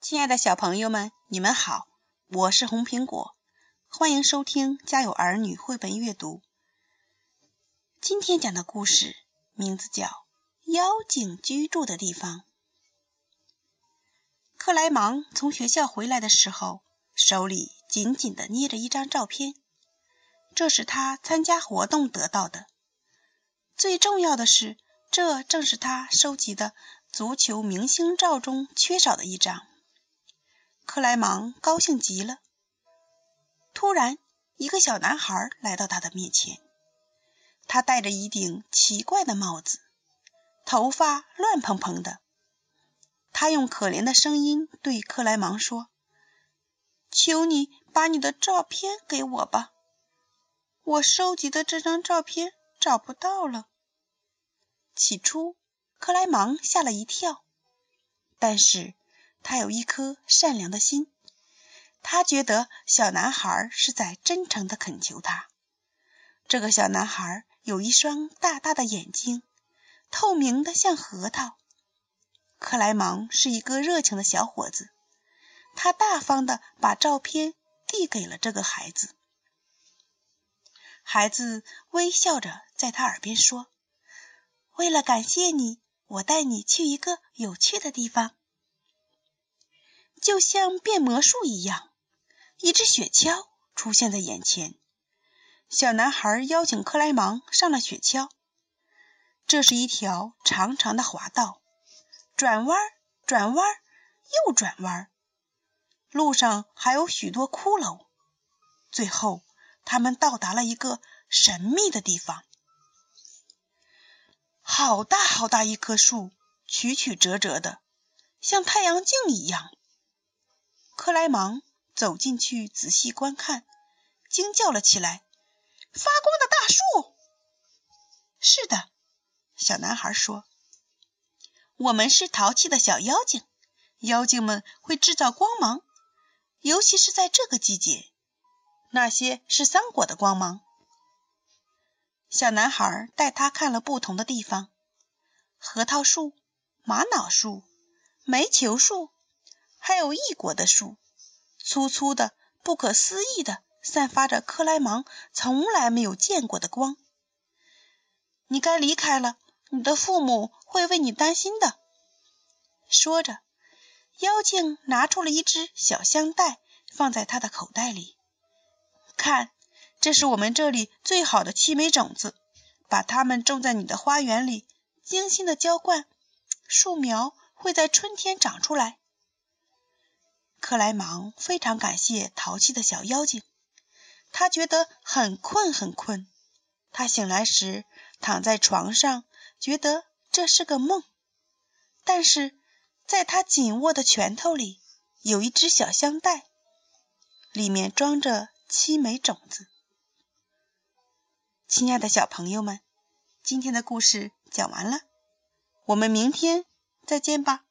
亲爱的小朋友们，你们好，我是红苹果，欢迎收听《家有儿女》绘本阅读。今天讲的故事名字叫《妖精居住的地方》。克莱芒从学校回来的时候，手里紧紧地捏着一张照片，这是他参加活动得到的。最重要的是，这正是他收集的足球明星照中缺少的一张。克莱芒高兴极了。突然，一个小男孩来到他的面前。他戴着一顶奇怪的帽子，头发乱蓬蓬的。他用可怜的声音对克莱芒说：“求你把你的照片给我吧，我收集的这张照片找不到了。”起初，克莱芒吓了一跳，但是。他有一颗善良的心，他觉得小男孩是在真诚的恳求他。这个小男孩有一双大大的眼睛，透明的像核桃。克莱芒是一个热情的小伙子，他大方的把照片递给了这个孩子。孩子微笑着在他耳边说：“为了感谢你，我带你去一个有趣的地方。”就像变魔术一样，一只雪橇出现在眼前。小男孩邀请克莱芒上了雪橇。这是一条长长的滑道，转弯转弯又转弯，路上还有许多骷髅。最后，他们到达了一个神秘的地方。好大好大一棵树，曲曲折折的，像太阳镜一样。克莱芒走进去仔细观看，惊叫了起来：“发光的大树！”“是的。”小男孩说，“我们是淘气的小妖精，妖精们会制造光芒，尤其是在这个季节。那些是桑果的光芒。”小男孩带他看了不同的地方：核桃树、玛瑙树、煤球树。还有异国的树，粗粗的、不可思议的，散发着克莱芒从来没有见过的光。你该离开了，你的父母会为你担心的。说着，妖精拿出了一只小香袋，放在他的口袋里。看，这是我们这里最好的七枚种子，把它们种在你的花园里，精心的浇灌，树苗会在春天长出来。克莱芒非常感谢淘气的小妖精，他觉得很困很困。他醒来时躺在床上，觉得这是个梦。但是在他紧握的拳头里有一只小香袋，里面装着七枚种子。亲爱的小朋友们，今天的故事讲完了，我们明天再见吧。